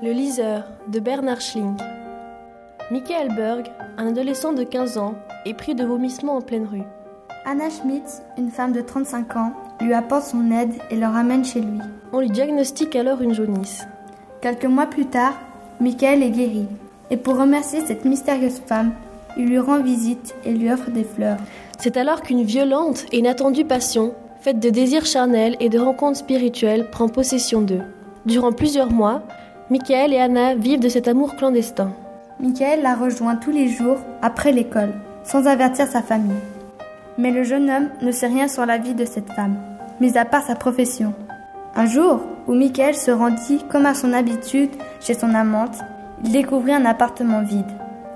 Le liseur de Bernard Schling. Michael Berg, un adolescent de 15 ans, est pris de vomissements en pleine rue. Anna Schmitz, une femme de 35 ans, lui apporte son aide et le ramène chez lui. On lui diagnostique alors une jaunisse. Quelques mois plus tard, Michael est guéri. Et pour remercier cette mystérieuse femme, il lui rend visite et lui offre des fleurs. C'est alors qu'une violente et inattendue passion, faite de désirs charnels et de rencontres spirituelles, prend possession d'eux. Durant plusieurs mois, Michael et Anna vivent de cet amour clandestin. Michael la rejoint tous les jours après l'école, sans avertir sa famille. Mais le jeune homme ne sait rien sur la vie de cette femme, mis à part sa profession. Un jour, où Michael se rendit comme à son habitude chez son amante, il découvrit un appartement vide.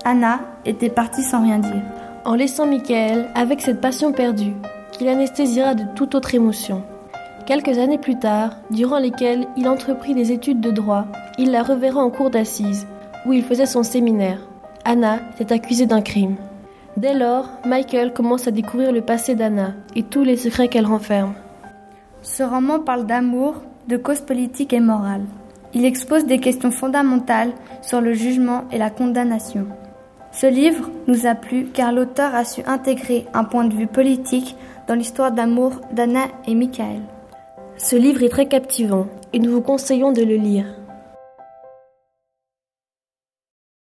Anna était partie sans rien dire. En laissant Michael avec cette passion perdue, qu'il anesthésiera de toute autre émotion. Quelques années plus tard, durant lesquelles il entreprit des études de droit, il la reverra en cour d'assises, où il faisait son séminaire. Anna est accusée d'un crime. Dès lors, Michael commence à découvrir le passé d'Anna et tous les secrets qu'elle renferme. Ce roman parle d'amour, de causes politiques et morales. Il expose des questions fondamentales sur le jugement et la condamnation. Ce livre nous a plu car l'auteur a su intégrer un point de vue politique dans l'histoire d'amour d'Anna et Michael. Ce livre est très captivant et nous vous conseillons de le lire.